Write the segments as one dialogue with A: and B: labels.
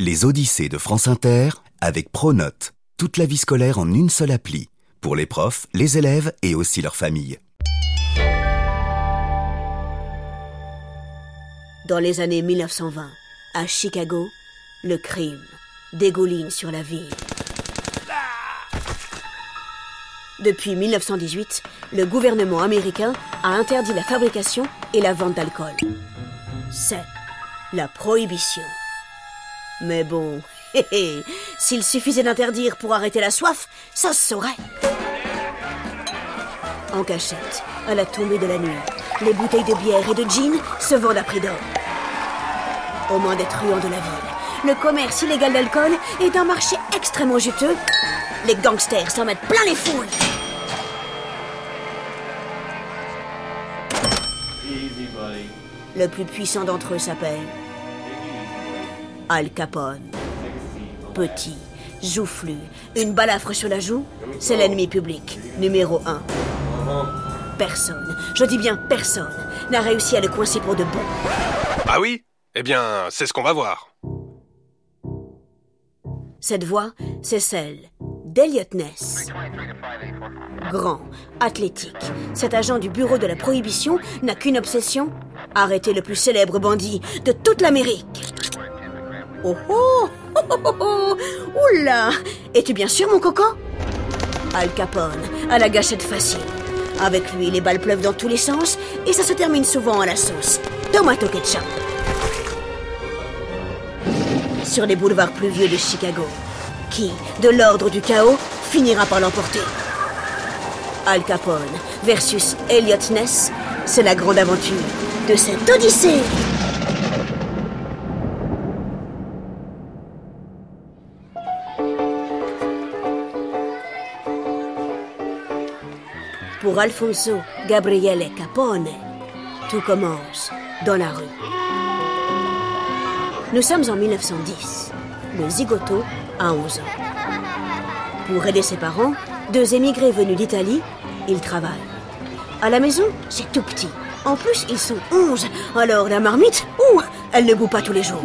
A: Les Odyssées de France Inter avec Pronote. Toute la vie scolaire en une seule appli. Pour les profs, les élèves et aussi leurs familles.
B: Dans les années 1920, à Chicago, le crime dégouline sur la ville. Depuis 1918, le gouvernement américain a interdit la fabrication et la vente d'alcool. C'est la prohibition. Mais bon, hé hé, s'il suffisait d'interdire pour arrêter la soif, ça se saurait. En cachette, à la tombée de la nuit, les bouteilles de bière et de gin se vendent à prix d'or. Au moins des truands de la ville, le commerce illégal d'alcool est un marché extrêmement juteux. Les gangsters s'en mettent plein les foules. Le plus puissant d'entre eux s'appelle Al Capone. Petit, joufflu, une balafre sur la joue, c'est l'ennemi public, numéro un. Personne, je dis bien personne, n'a réussi à le coincer pour de bon.
C: Ah oui? Eh bien, c'est ce qu'on va voir.
B: Cette voix, c'est celle d'Eliot Ness. Grand, athlétique, cet agent du bureau de la prohibition n'a qu'une obsession arrêter le plus célèbre bandit de toute l'Amérique. Oh oh oh oh oh Oula Es-tu bien sûr, mon coco? Al Capone, à la gâchette facile. Avec lui, les balles pleuvent dans tous les sens et ça se termine souvent à la sauce. Tomato ketchup. Sur les boulevards pluvieux de Chicago, qui, de l'ordre du chaos, finira par l'emporter Al Capone versus Elliot Ness, c'est la grande aventure de cette odyssée. Pour Alfonso Gabriele Capone, tout commence dans la rue. Nous sommes en 1910. Le zigoto a 11 ans. Pour aider ses parents, deux émigrés venus d'Italie, il travaille. À la maison, c'est tout petit. En plus, ils sont 11. Alors la marmite, ouh, elle ne goûte pas tous les jours.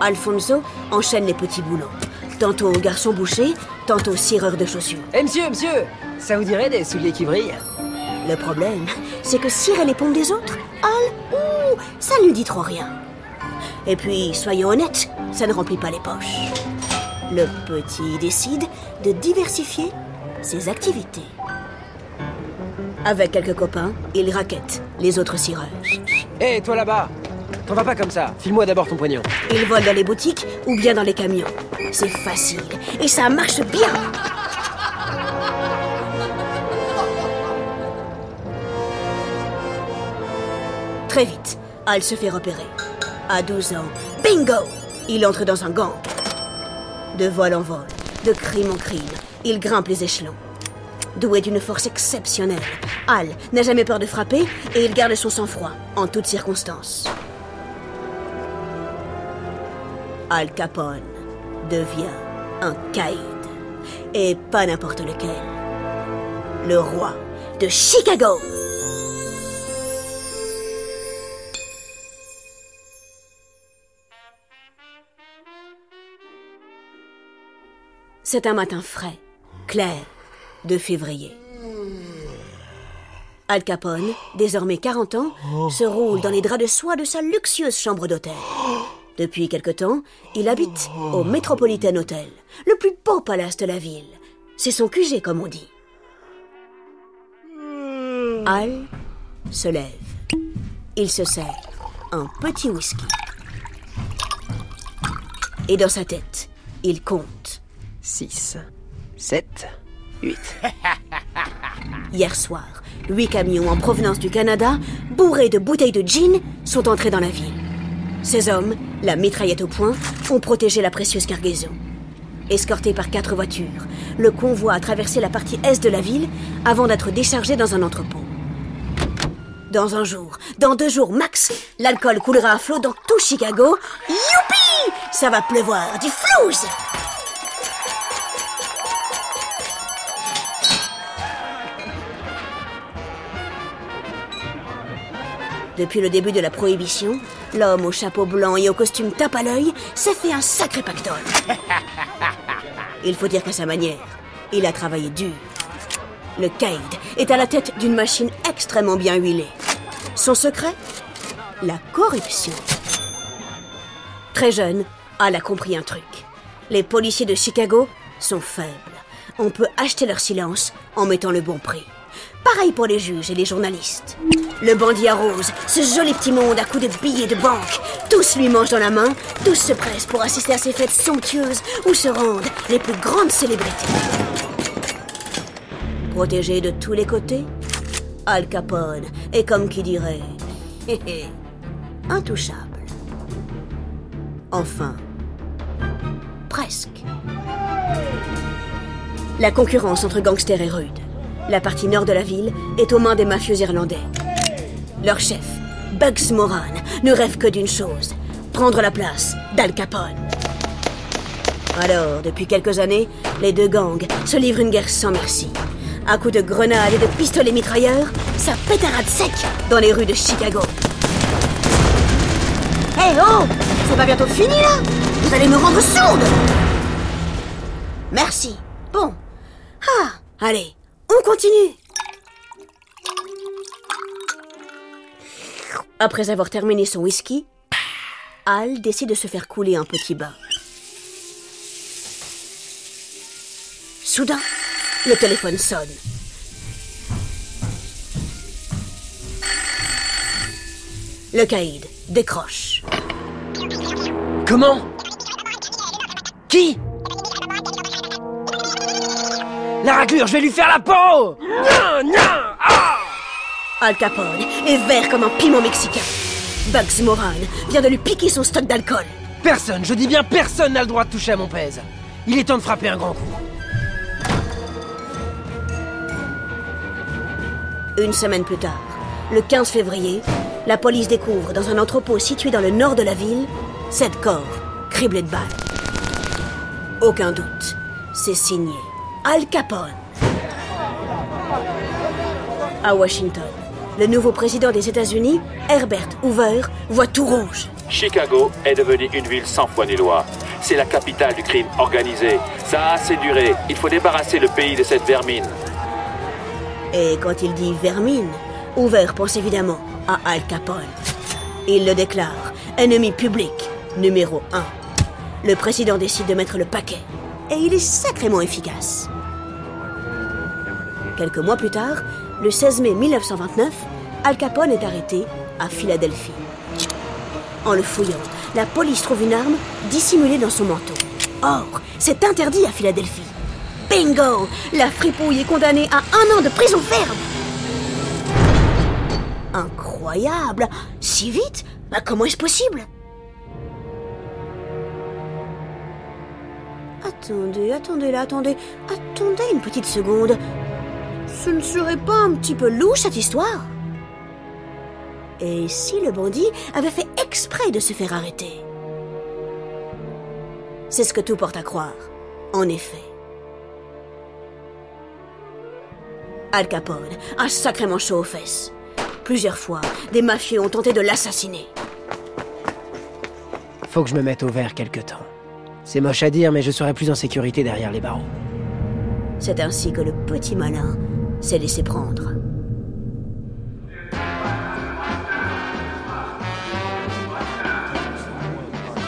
B: Alfonso enchaîne les petits boulots. Tantôt garçon boucher, tantôt cireur de chaussures.
D: Eh monsieur, monsieur, ça vous dirait des souliers qui brillent?
B: Le problème, c'est que cirer les pompes des autres, Al, ouh, ça ne lui dit trop rien. Et puis, soyons honnêtes, ça ne remplit pas les poches. Le petit décide de diversifier ses activités. Avec quelques copains, il raquette les autres cireurs.
D: Hé, toi là-bas T'en vas pas comme ça. File-moi d'abord ton poignon.
B: Il vole dans les boutiques ou bien dans les camions. C'est facile et ça marche bien. Très vite, Al se fait repérer. À 12 ans, bingo Il entre dans un gang. De vol en vol, de crime en crime, il grimpe les échelons. Doué d'une force exceptionnelle, Al n'a jamais peur de frapper et il garde son sang-froid en toutes circonstances. Al Capone devient un caïd. Et pas n'importe lequel. Le roi de Chicago. C'est un matin frais, clair, de février. Al Capone, désormais 40 ans, se roule dans les draps de soie de sa luxueuse chambre d'hôtel. Depuis quelque temps, il habite au Metropolitan Hotel, le plus beau palace de la ville. C'est son QG, comme on dit. Al se lève. Il se sert un petit whisky. Et dans sa tête, il compte.
D: 6, 7, 8.
B: Hier soir, huit camions en provenance du Canada, bourrés de bouteilles de gin, sont entrés dans la ville. Ces hommes, la mitraillette au poing, ont protégé la précieuse cargaison. Escorté par quatre voitures, le convoi a traversé la partie est de la ville avant d'être déchargé dans un entrepôt. Dans un jour, dans deux jours max, l'alcool coulera à flot dans tout Chicago. Youpi Ça va pleuvoir du flouze Depuis le début de la prohibition, L'homme au chapeau blanc et au costume tape à l'œil s'est fait un sacré pactole. Il faut dire qu'à sa manière, il a travaillé dur. Le Caïd est à la tête d'une machine extrêmement bien huilée. Son secret? La corruption. Très jeune, Al a compris un truc. Les policiers de Chicago sont faibles. On peut acheter leur silence en mettant le bon prix. Pareil pour les juges et les journalistes. Le bandit arrose ce joli petit monde à coups de billets de banque. Tous lui mangent dans la main, tous se pressent pour assister à ces fêtes somptueuses où se rendent les plus grandes célébrités. Protégé de tous les côtés, Al Capone est comme qui dirait intouchable. Enfin, presque. La concurrence entre gangsters est rude. La partie nord de la ville est aux mains des mafieux irlandais. Leur chef, Bugs Moran, ne rêve que d'une chose prendre la place d'Al Capone. Alors, depuis quelques années, les deux gangs se livrent une guerre sans merci. À coups de grenades et de pistolets mitrailleurs, ça pétarade sec dans les rues de Chicago. Hé oh C'est pas bientôt fini là? Vous allez me rendre sourde Merci. Bon. Ah, allez, on continue. Après avoir terminé son whisky, Al décide de se faire couler un petit bain. Soudain, le téléphone sonne. Le caïd décroche.
D: Comment? Qui? La raclure, je vais lui faire la peau
B: Al Capone est vert comme un piment mexicain. Bugs Moran vient de lui piquer son stock d'alcool.
D: Personne, je dis bien personne n'a le droit de toucher à mon pèse. Il est temps de frapper un grand coup.
B: Une semaine plus tard, le 15 février, la police découvre dans un entrepôt situé dans le nord de la ville sept corps criblés de balles. Aucun doute, c'est signé Al Capone. À Washington, le nouveau président des États-Unis, Herbert Hoover, voit tout rouge.
E: Chicago est devenue une ville sans foi ni loi. C'est la capitale du crime organisé. Ça a assez duré. Il faut débarrasser le pays de cette vermine.
B: Et quand il dit vermine, Hoover pense évidemment à Al Capone. Il le déclare ennemi public numéro un. Le président décide de mettre le paquet. Et il est sacrément efficace. Quelques mois plus tard, le 16 mai 1929, Al Capone est arrêté à Philadelphie. En le fouillant, la police trouve une arme dissimulée dans son manteau. Or, c'est interdit à Philadelphie. Bingo La fripouille est condamnée à un an de prison ferme Incroyable Si vite Bah comment est-ce possible? Attendez, attendez là, attendez, attendez une petite seconde. Ce ne serait pas un petit peu louche cette histoire Et si le bandit avait fait exprès de se faire arrêter? C'est ce que tout porte à croire, en effet. Al Capone a sacrément chaud aux fesses. Plusieurs fois, des mafieux ont tenté de l'assassiner.
D: Faut que je me mette au vert quelque temps. C'est moche à dire, mais je serai plus en sécurité derrière les barreaux.
B: C'est ainsi que le petit malin s'est laissé prendre.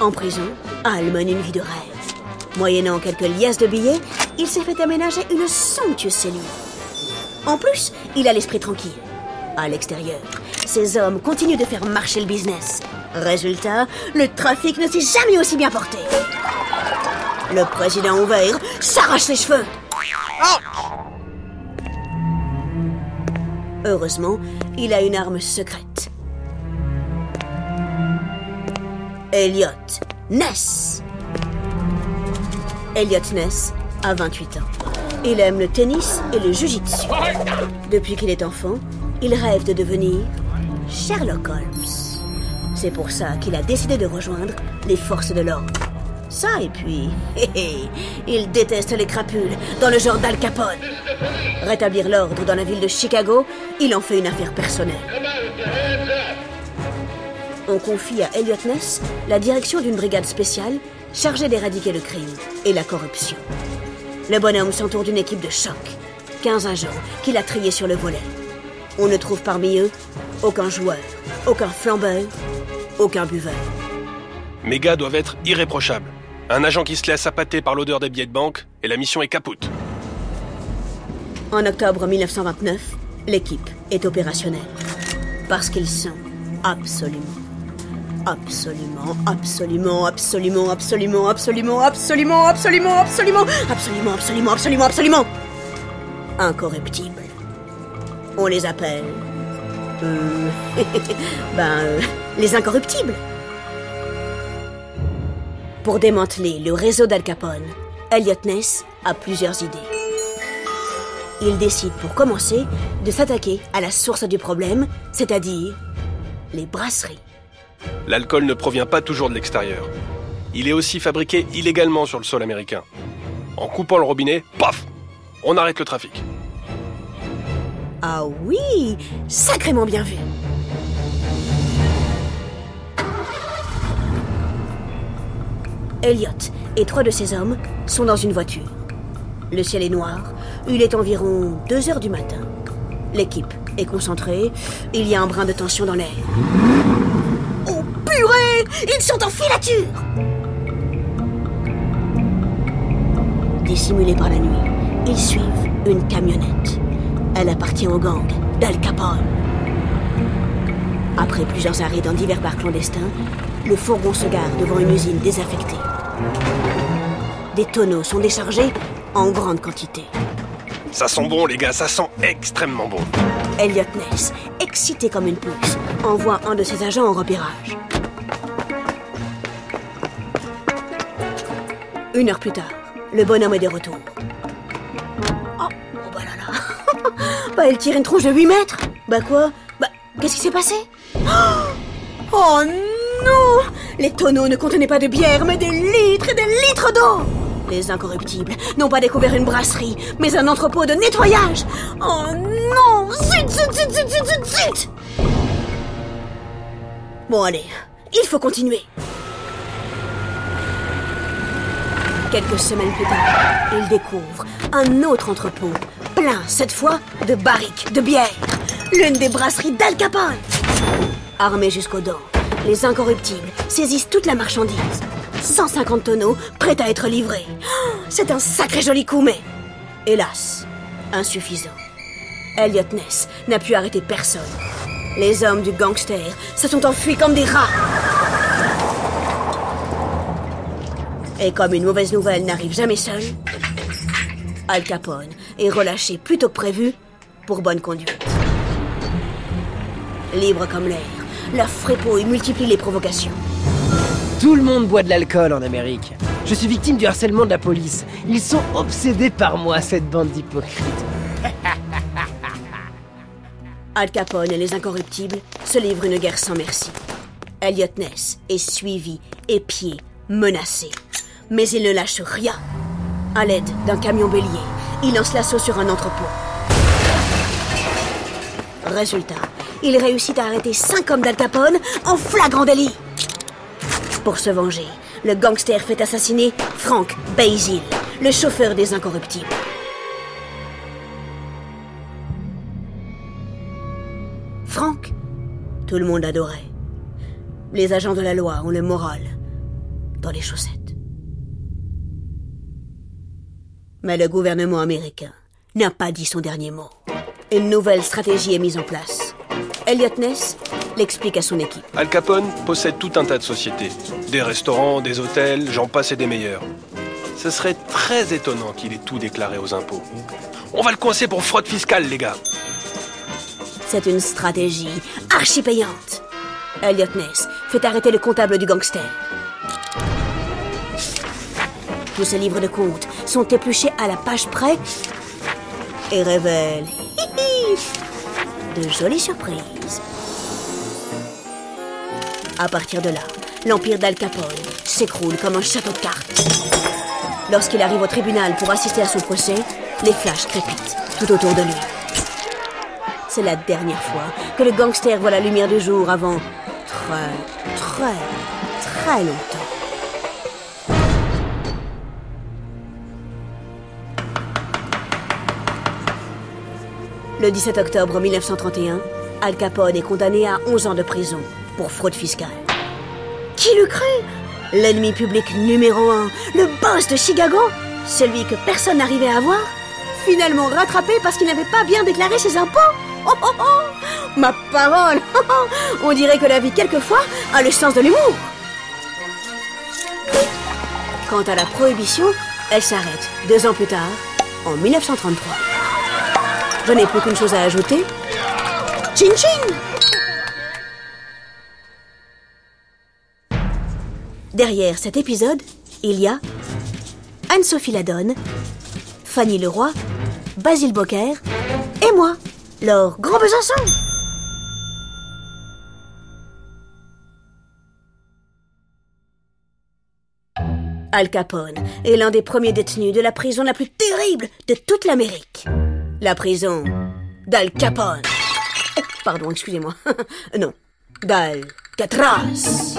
B: En prison, Al mène une vie de rêve. Moyennant quelques liasses de billets, il s'est fait aménager une somptueuse cellule. En plus, il a l'esprit tranquille. À l'extérieur, ces hommes continuent de faire marcher le business. Résultat, le trafic ne s'est jamais aussi bien porté. Le président ouvert s'arrache les cheveux. Heureusement, il a une arme secrète. Elliot Ness. Elliot Ness a 28 ans. Il aime le tennis et le jujitsu. Depuis qu'il est enfant, il rêve de devenir Sherlock Holmes. C'est pour ça qu'il a décidé de rejoindre les forces de l'ordre. Ça et puis, hé hé, il déteste les crapules dans le genre d'Al Capone. Rétablir l'ordre dans la ville de Chicago, il en fait une affaire personnelle. on confie à Elliot Ness la direction d'une brigade spéciale chargée d'éradiquer le crime et la corruption. Le bonhomme s'entoure d'une équipe de choc, 15 agents qu'il a triés sur le volet. On ne trouve parmi eux aucun joueur, aucun flambeur, aucun buveur.
C: Mes gars doivent être irréprochables. Un agent qui se laisse appâter par l'odeur des billets de banque et la mission est capoute.
B: En octobre 1929, l'équipe est opérationnelle. Parce qu'ils sont absolument, absolument, absolument, absolument, absolument, absolument, absolument, absolument, absolument, absolument, absolument, absolument, absolument, incorruptibles. On les appelle... Euh, ben, euh, les incorruptibles. Pour démanteler le réseau d'Al Capone, Elliot Ness a plusieurs idées. Il décide pour commencer de s'attaquer à la source du problème, c'est-à-dire les brasseries.
C: L'alcool ne provient pas toujours de l'extérieur. Il est aussi fabriqué illégalement sur le sol américain. En coupant le robinet, paf On arrête le trafic.
B: Ah oui, sacrément bien vu. Elliot et trois de ses hommes sont dans une voiture. Le ciel est noir, il est environ 2 heures du matin. L'équipe est concentrée, il y a un brin de tension dans l'air. Oh purée Ils sont en filature Dissimulés par la nuit, ils suivent une camionnette. Elle appartient au gang d'Al Capone. Après plusieurs arrêts dans divers bars clandestins, le fourgon se gare devant une usine désaffectée. Des tonneaux sont déchargés en grande quantité.
C: Ça sent bon, les gars, ça sent extrêmement bon.
B: Elliot Ness, excité comme une pousse, envoie un de ses agents en repérage. Une heure plus tard, le bonhomme est de retour. Oh, oh bah là là. bah, il tire une tronche de 8 mètres. Bah quoi? Bah, qu'est-ce qui s'est passé? Oh non Les tonneaux ne contenaient pas de bière, mais des litres et des litres d'eau les incorruptibles n'ont pas découvert une brasserie, mais un entrepôt de nettoyage. Oh non Zut, zut, zut, zut, zut, zut, zut Bon allez, il faut continuer. Quelques semaines plus tard, ils découvrent un autre entrepôt, plein cette fois de barriques de bière. L'une des brasseries d'Al Capone. Armés jusqu'aux dents, les incorruptibles saisissent toute la marchandise 150 tonneaux prêts à être livrés. C'est un sacré joli coup, mais hélas, insuffisant. Elliot Ness n'a pu arrêter personne. Les hommes du gangster se sont enfuis comme des rats. Et comme une mauvaise nouvelle n'arrive jamais seule, Al Capone est relâché plus tôt que prévu pour bonne conduite. Libre comme l'air, la frépouille multiplie les provocations.
D: Tout le monde boit de l'alcool en Amérique. Je suis victime du harcèlement de la police. Ils sont obsédés par moi, cette bande d'hypocrites.
B: Al Capone et les incorruptibles se livrent une guerre sans merci. Elliot Ness est suivi, épié, menacé. Mais il ne lâche rien. À l'aide d'un camion bélier, il lance l'assaut sur un entrepôt. Résultat, il réussit à arrêter cinq hommes d'Al Capone en flagrant délit. Pour se venger, le gangster fait assassiner Frank Basil, le chauffeur des incorruptibles. Frank, tout le monde adorait. Les agents de la loi ont le moral dans les chaussettes. Mais le gouvernement américain n'a pas dit son dernier mot. Une nouvelle stratégie est mise en place. Elliot Ness l'explique à son équipe.
C: Al Capone possède tout un tas de sociétés. Des restaurants, des hôtels, j'en passe et des meilleurs. Ce serait très étonnant qu'il ait tout déclaré aux impôts. On va le coincer pour fraude fiscale, les gars.
B: C'est une stratégie archi payante. Elliot Ness fait arrêter le comptable du gangster. Tous ces livres de comptes sont épluchés à la page près et révèlent de jolies surprises. À partir de là, l'empire d'Al Capone s'écroule comme un château de cartes. Lorsqu'il arrive au tribunal pour assister à son procès, les flashs crépitent tout autour de lui. C'est la dernière fois que le gangster voit la lumière du jour avant très, très, très longtemps. Le 17 octobre 1931, Al Capone est condamné à 11 ans de prison pour fraude fiscale. Qui le cru L'ennemi public numéro un, le boss de Chicago, celui que personne n'arrivait à voir, finalement rattrapé parce qu'il n'avait pas bien déclaré ses impôts? Oh, oh, oh Ma parole On dirait que la vie, quelquefois, a le sens de l'humour. Quant à la prohibition, elle s'arrête deux ans plus tard, en 1933. Je n'ai plus qu'une chose à ajouter. Chin chin Derrière cet épisode, il y a Anne-Sophie Ladonne, Fanny Leroy, Basile Bocquer et moi, Laure Gros Besançon. Al Capone est l'un des premiers détenus de la prison la plus terrible de toute l'Amérique. La prison d'Al Capone. Pardon, excusez-moi. non, d'Alcatraz.